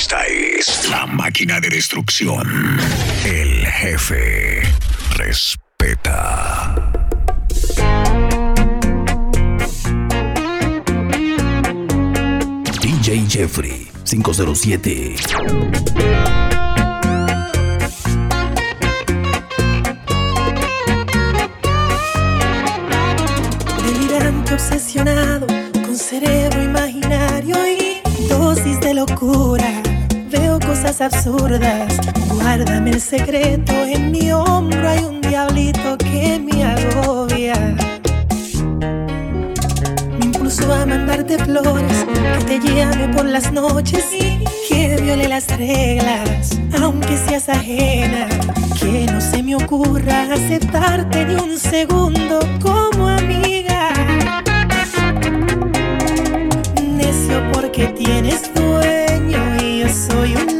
Esta es la máquina de destrucción. El jefe respeta. DJ Jeffrey 507. obsesionado con cerebro imaginario y dosis de locura absurdas. Guárdame el secreto, en mi hombro hay un diablito que me agobia. Me impulsó a mandarte flores, que te llame por las noches y que viole las reglas, aunque seas ajena. Que no se me ocurra aceptarte ni un segundo como amiga. Necio porque tienes dueño y yo soy un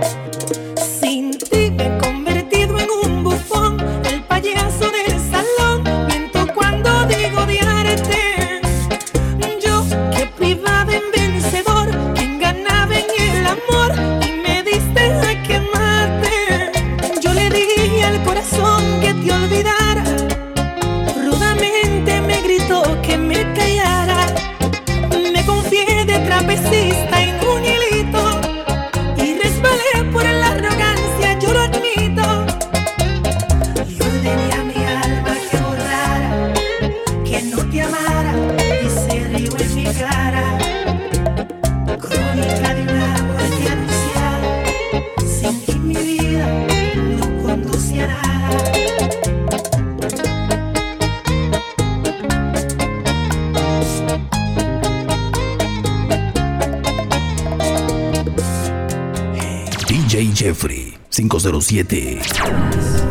Jeffrey 507.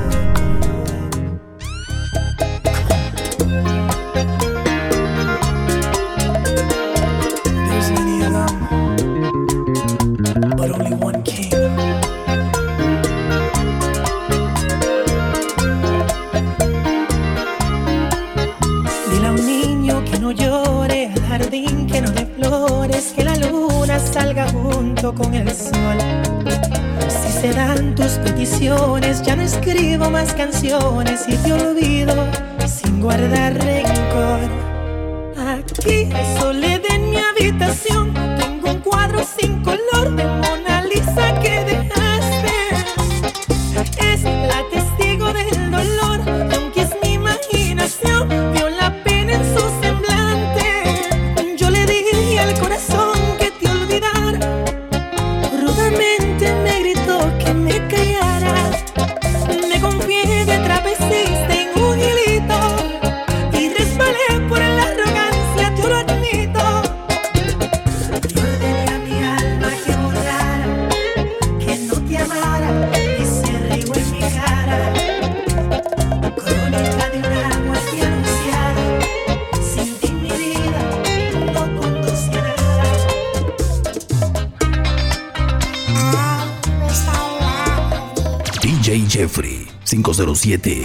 507.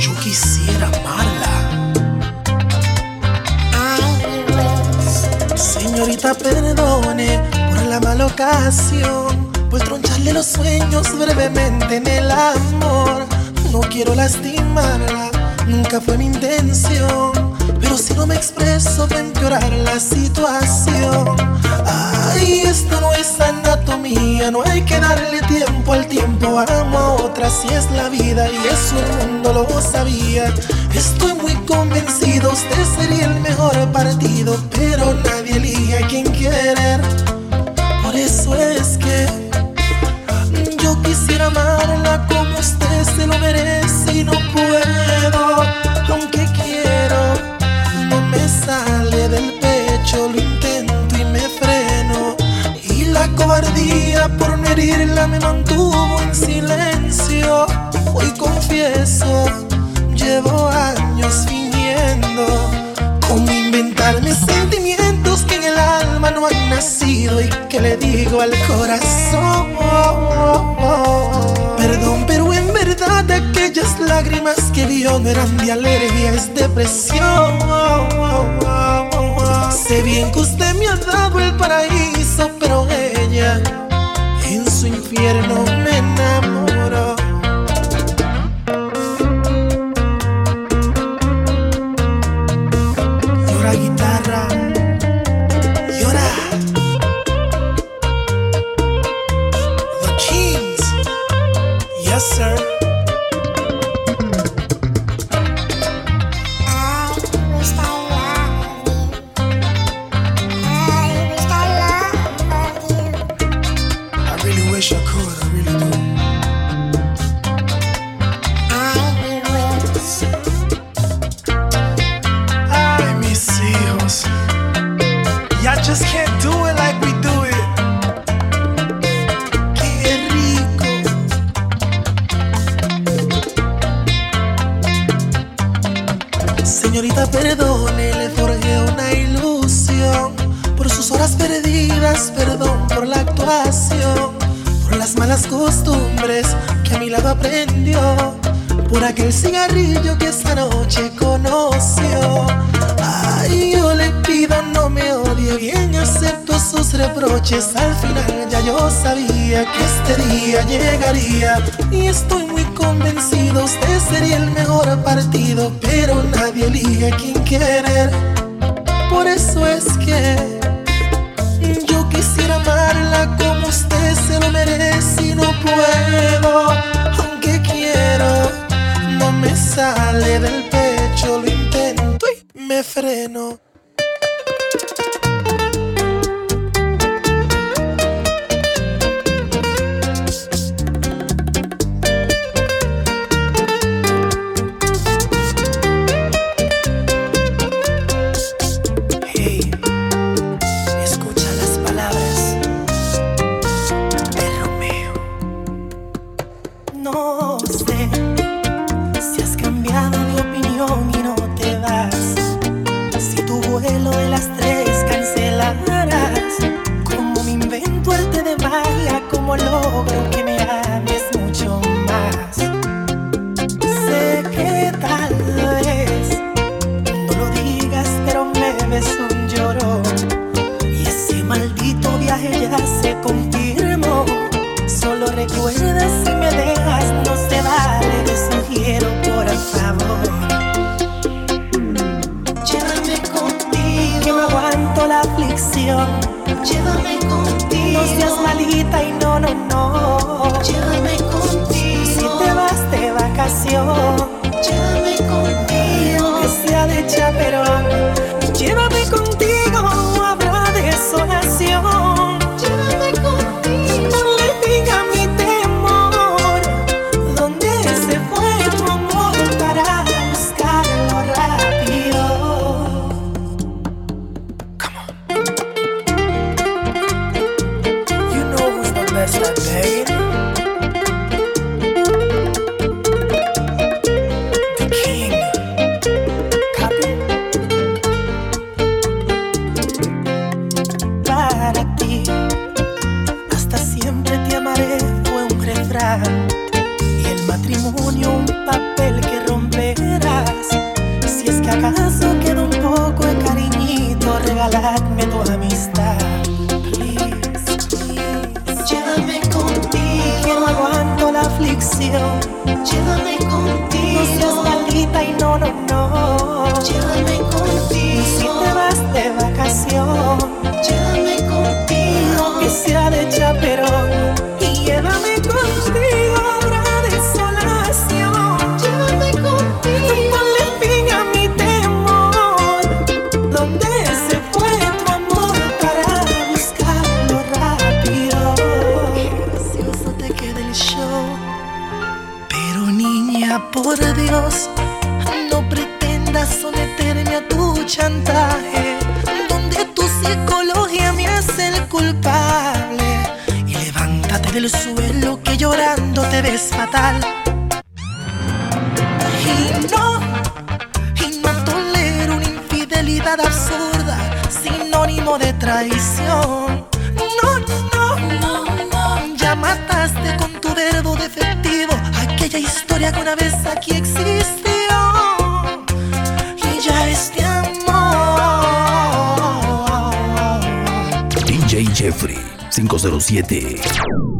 Yo quisiera amarla. Señorita, perdone por la mala ocasión, por troncharle los sueños brevemente en el amor. No quiero lastimarla, nunca fue mi intención. Expreso, va a empeorar la situación. Ay, esto no es anatomía, no hay que darle tiempo al tiempo. Amo a otra, si es la vida y eso el mundo lo sabía. Estoy muy convencido, usted sería el mejor partido, pero nadie elige a quien querer. Por eso es que herirla me mantuvo en silencio. Hoy confieso, llevo años fingiendo cómo inventarme sentimientos que en el alma no han nacido y que le digo al corazón. Perdón, pero en verdad aquellas lágrimas que vio no eran de alergia, es depresión. Sé bien que usted me ha dado el paraíso, pero ella infierno aquel cigarrillo que esta noche conoció. Ay, yo le pido no me odie bien, acepto sus reproches. Al final ya yo sabía que este día llegaría. Y estoy muy convencido, usted sería el mejor partido. Pero nadie elige a quien querer. Por eso es que yo quisiera amarla como usted se lo merece y no puedo. Sale del pecho, lo intento y me freno. pasión. 507.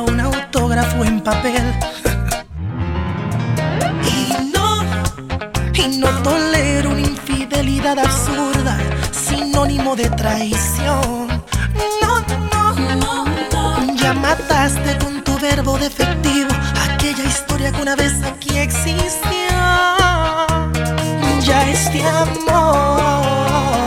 un autógrafo en papel. Y no, y no tolero una infidelidad absurda, sinónimo de traición. No, no, no, ya mataste con tu verbo defectivo aquella historia que una vez aquí existió. Ya este amor.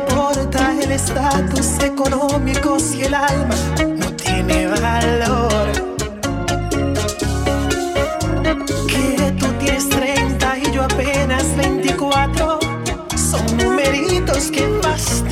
importa el estatus económico si el alma no tiene valor. Que tú tienes 30 y yo apenas 24 son numeritos que bastan.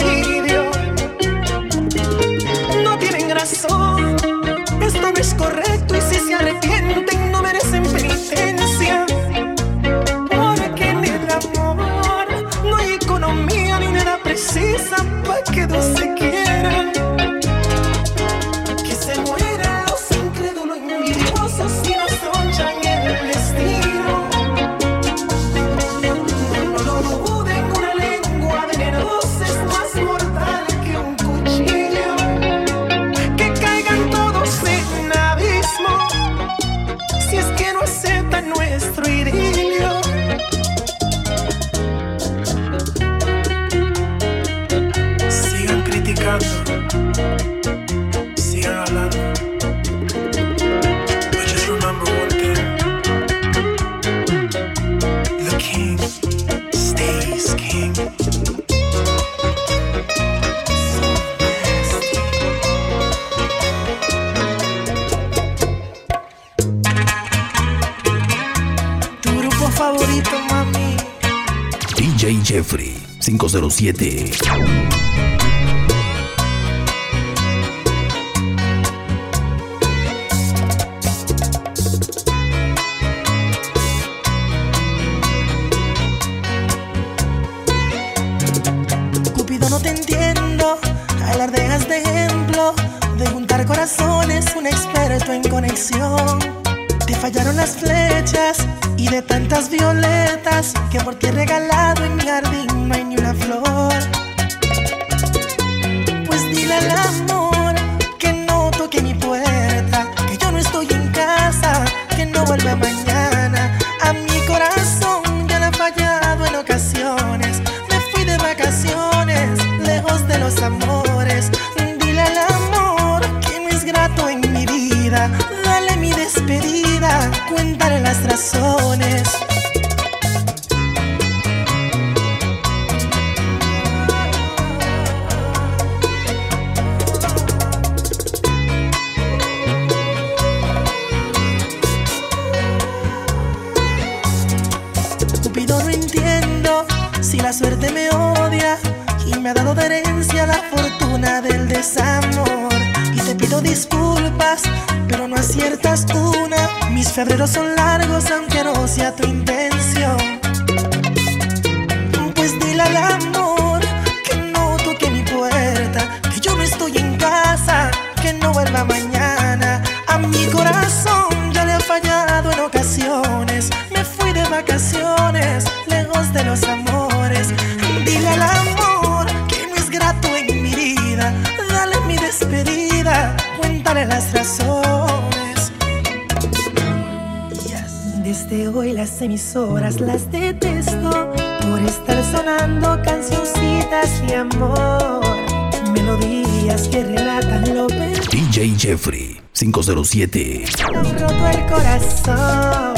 Jeffrey 507. cuentan las razones. febreros son largos aunque no sea tu intención. Pues dile al amor que no toque mi puerta, que yo no estoy en casa, que no vuelva mañana. que hoy las emisoras las detesto por estar sonando cancioncitas de amor, melodías que relatan lo peor. DJ Jeffrey 507. Roto el corazón.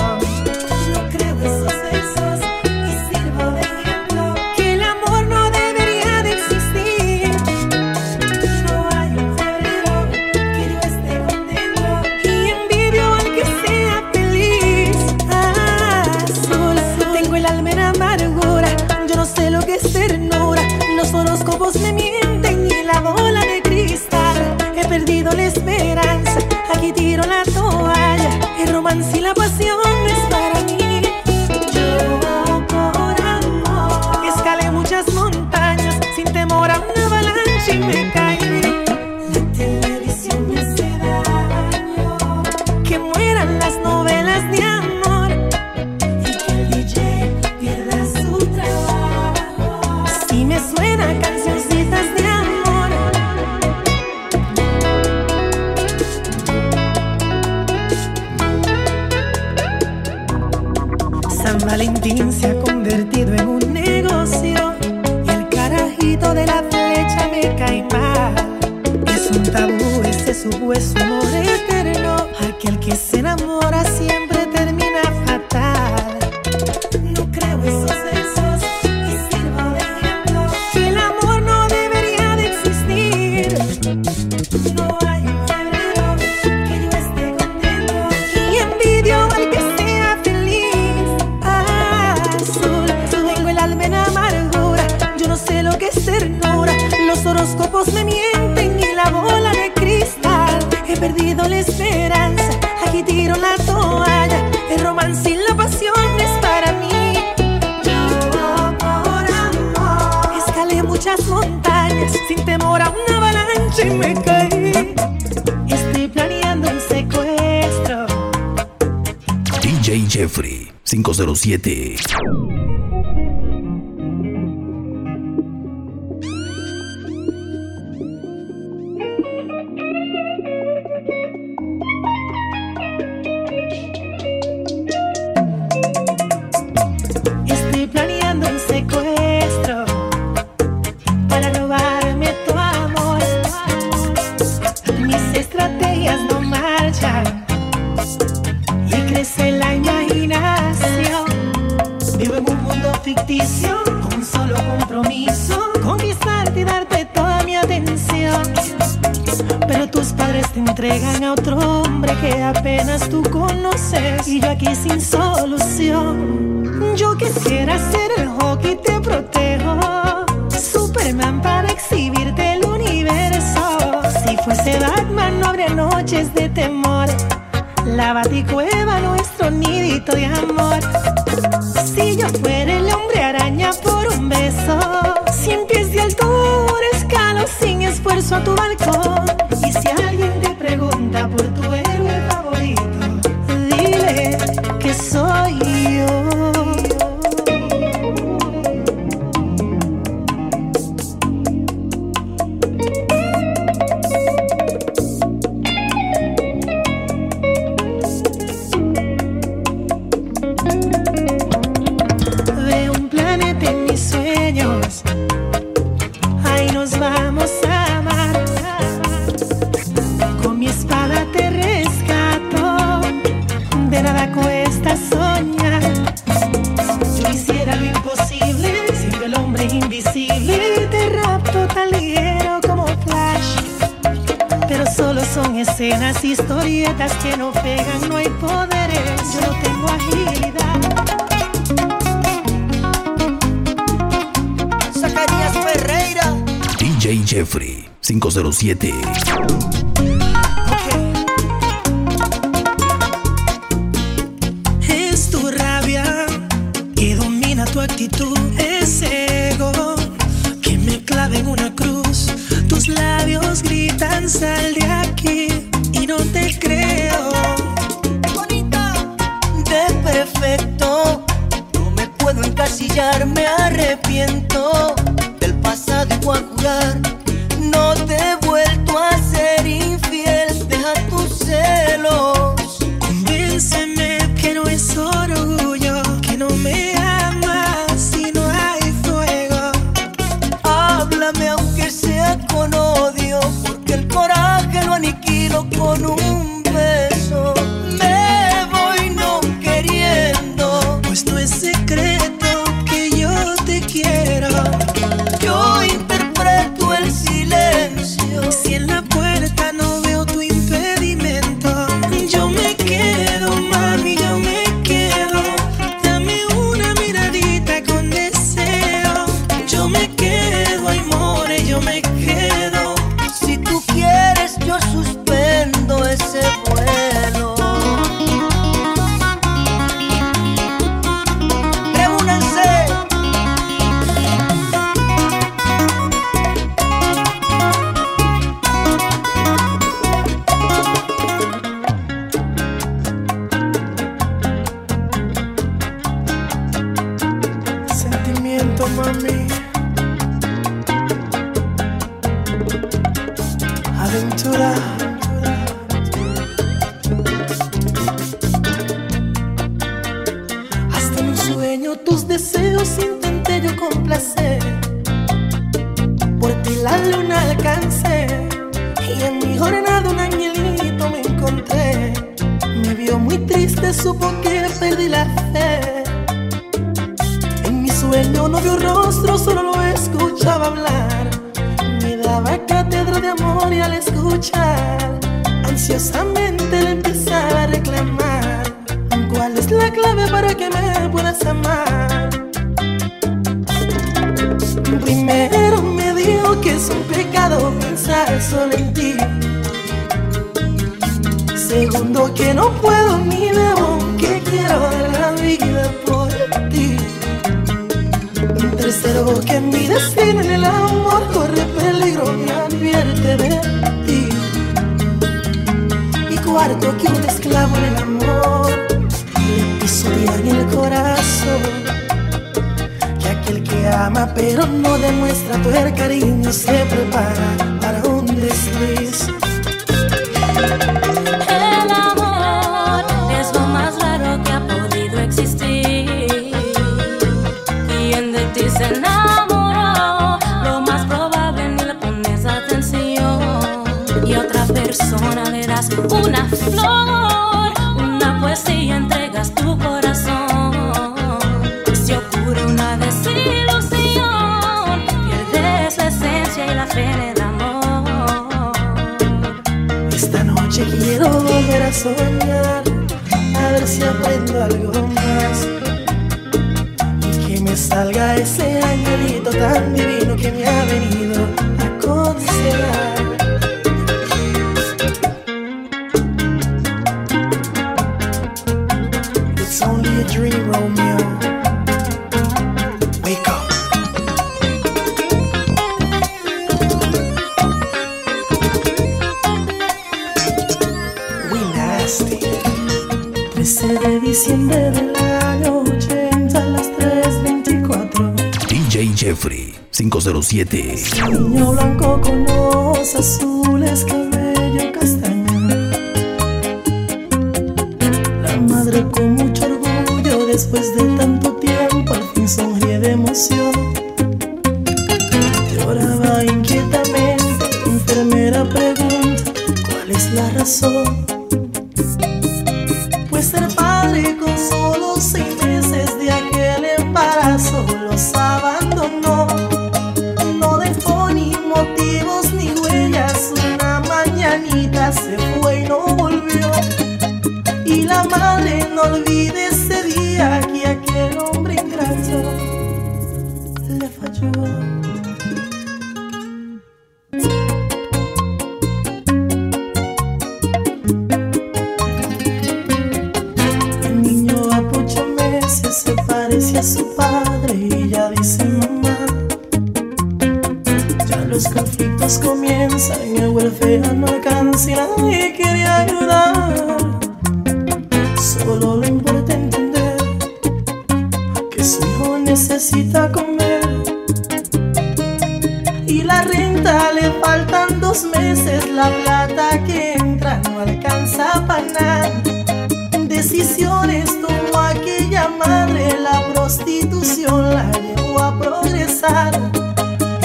su hueso amor eterno, aquel que se enamora 507. 007. Sentimiento, mami. Aventura. Le pisotea en el corazón. Que aquel que ama pero no demuestra el cariño se prepara para un desliz. El amor es lo más raro que ha podido existir. Quien de ti se enamoró, lo más probable ni le pones atención. Y otra persona le das una flor, poesía, entregas tu corazón. Si ocurre una desilusión, pierdes la esencia y la fe en el amor. Esta noche quiero volver a soñar, a ver si aprendo algo más. Y que me salga ese angelito tan divino que me ha venido 13 de diciembre del año 80 a las 3.24. DJ Jeffrey 507. Niño blanco con ojos azules, cabello los conflictos comienzan, el welfare no alcanza y quiere ayudar. Solo le importa entender que su hijo necesita comer. Y la renta le faltan dos meses, la plata que entra no alcanza para nada. Decisiones tomó aquella madre, la prostitución la llevó a progresar.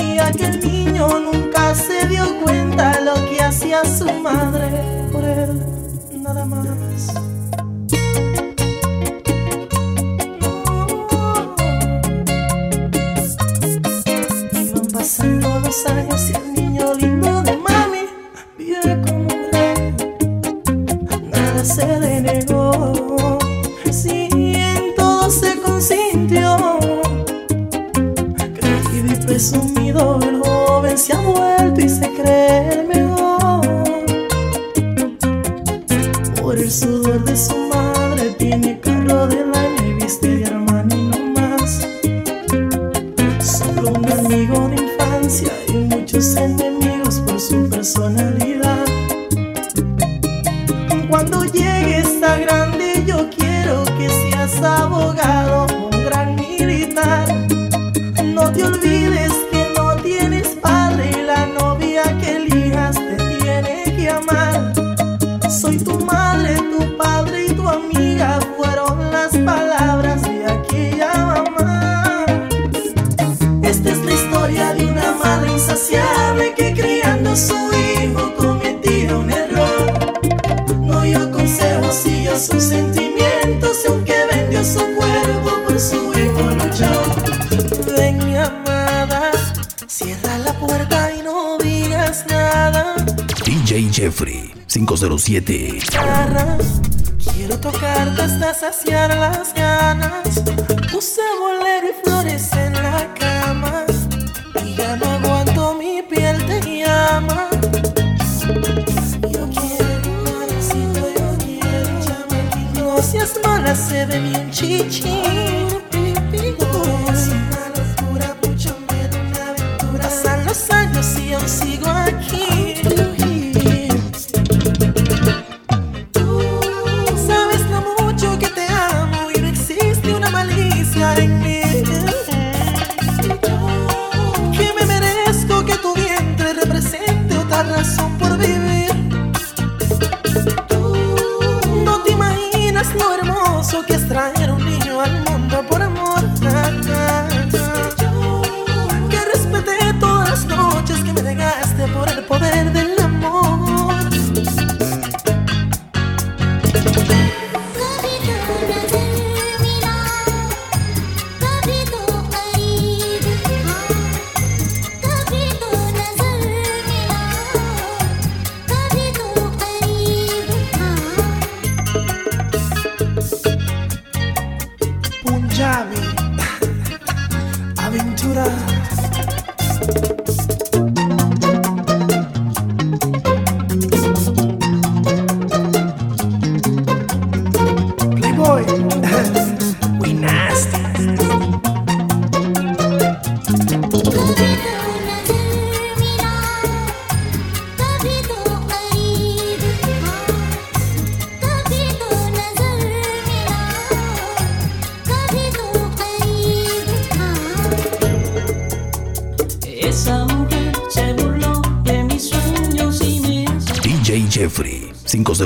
Y aquel nunca se dio cuenta lo que hacía su madre por él, nada más. 507. Garras, quiero tocarte hasta saciar las ganas. Puse bolero y flores en la cama. Y ya no aguanto, mi piel te llama. Yo quiero, si yo quiero. No seas mala, se ve bien chichi.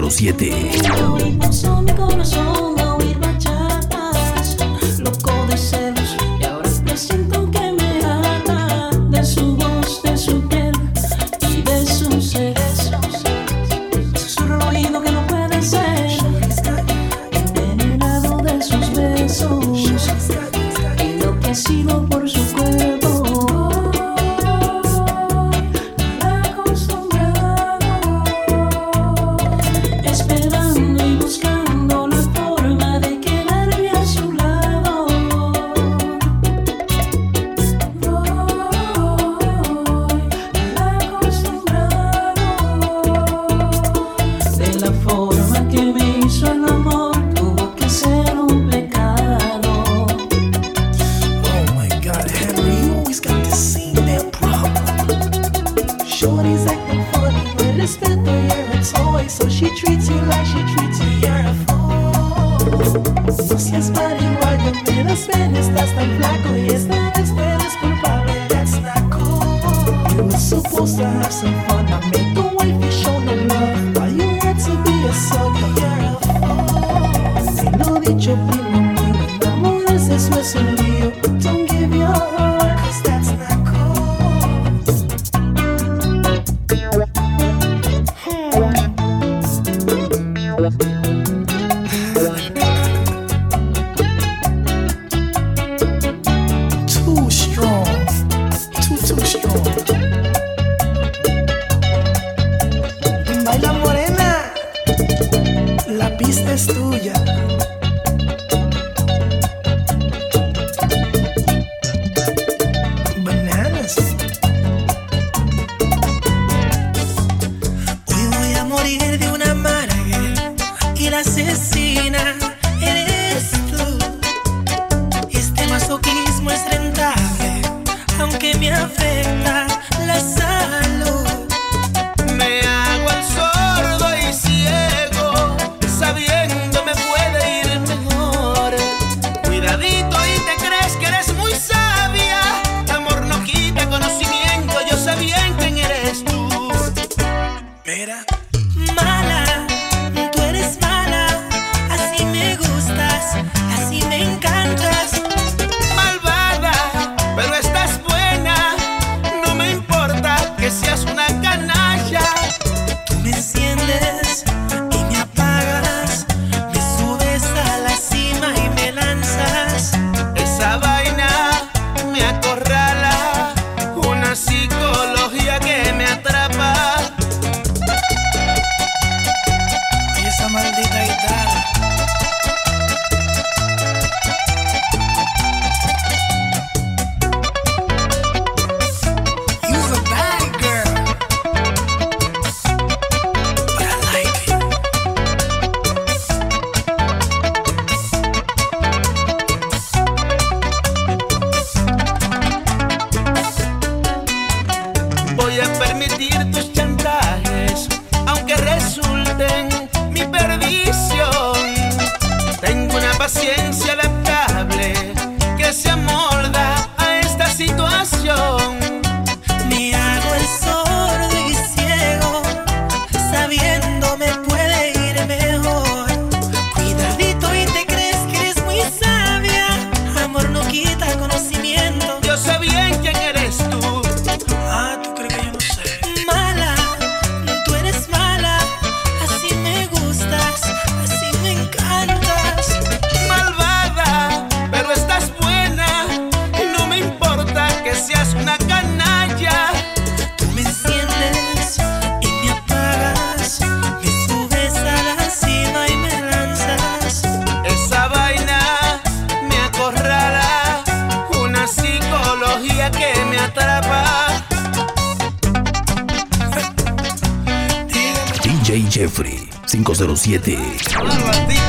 507. sabe da. Jeffrey 507.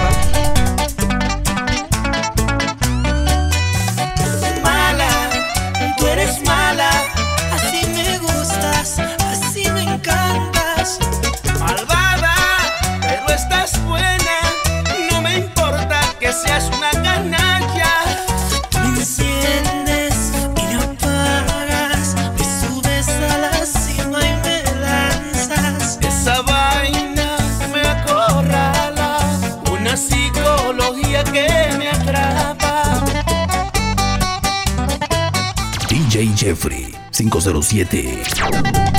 7.